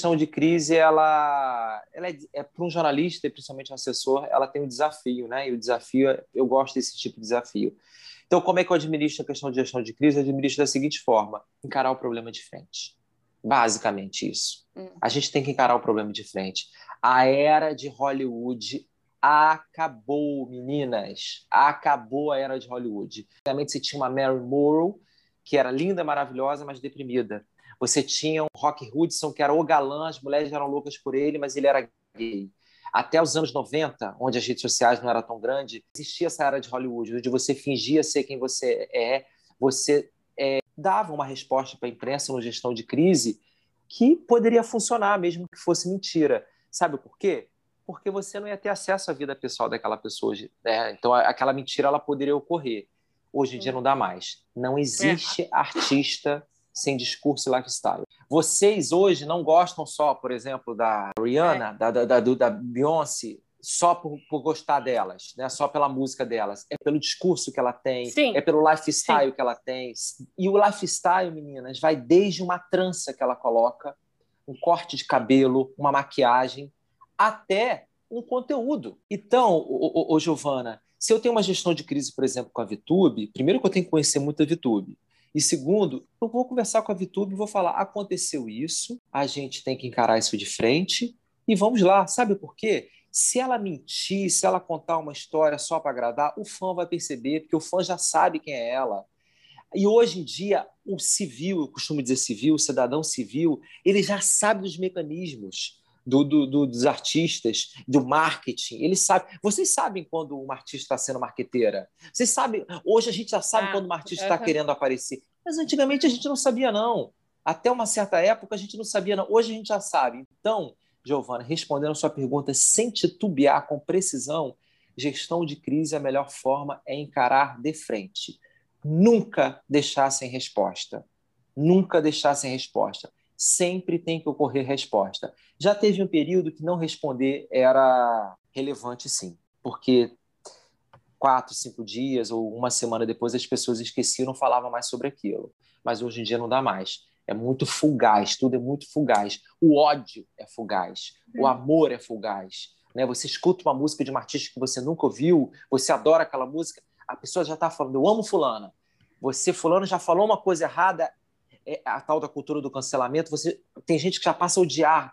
gestão de crise, ela, ela é, é para um jornalista e principalmente um assessor, ela tem um desafio, né? E o desafio, eu gosto desse tipo de desafio. Então, como é que eu administro a questão de gestão de crise? Eu administro da seguinte forma: encarar o problema de frente. Basicamente isso. Hum. A gente tem que encarar o problema de frente. A era de Hollywood acabou, meninas. Acabou a era de Hollywood. Realmente você tinha uma Mary Morrow, que era linda, maravilhosa, mas deprimida. Você tinha um Rock Hudson, que era o galã, as mulheres eram loucas por ele, mas ele era gay até os anos 90, onde as redes sociais não eram tão grandes, existia essa era de Hollywood, onde você fingia ser quem você é, você é, dava uma resposta para a imprensa no gestão de crise que poderia funcionar, mesmo que fosse mentira. Sabe por quê? Porque você não ia ter acesso à vida pessoal daquela pessoa. Né? Então, aquela mentira ela poderia ocorrer. Hoje em dia não dá mais. Não existe é. artista sem discurso e lifestyle. Vocês hoje não gostam só, por exemplo, da Rihanna, é. da, da, da, da Beyoncé, só por, por, gostar delas, né? só pela música delas. É pelo discurso que ela tem, Sim. é pelo lifestyle Sim. que ela tem. E o lifestyle, meninas, vai desde uma trança que ela coloca, um corte de cabelo, uma maquiagem, até um conteúdo. Então, ô, ô, ô Giovana, se eu tenho uma gestão de crise, por exemplo, com a VTube, primeiro que eu tenho que conhecer muito a VTube. E segundo, eu vou conversar com a Vitube e vou falar: aconteceu isso, a gente tem que encarar isso de frente e vamos lá. Sabe por quê? Se ela mentir, se ela contar uma história só para agradar, o fã vai perceber, porque o fã já sabe quem é ela. E hoje em dia, o civil, eu costumo dizer civil, o cidadão civil, ele já sabe dos mecanismos do, do, do, dos artistas, do marketing. Eles sabem. Vocês sabem quando uma artista está sendo marqueteira? Vocês sabem. Hoje a gente já sabe ah, quando uma artista está querendo aparecer. Mas antigamente a gente não sabia, não. Até uma certa época a gente não sabia, não. Hoje a gente já sabe. Então, Giovana, respondendo a sua pergunta sem titubear, com precisão, gestão de crise, a melhor forma é encarar de frente. Nunca deixar sem resposta. Nunca deixar sem resposta sempre tem que ocorrer resposta. Já teve um período que não responder era relevante, sim, porque quatro, cinco dias ou uma semana depois as pessoas esqueciam, não falavam mais sobre aquilo. Mas hoje em dia não dá mais. É muito fugaz, tudo é muito fugaz. O ódio é fugaz, o amor é fugaz. Né? Você escuta uma música de um artista que você nunca ouviu, você adora aquela música, a pessoa já está falando, eu amo fulana. Você, fulano, já falou uma coisa errada, a tal da cultura do cancelamento, você tem gente que já passa a odiar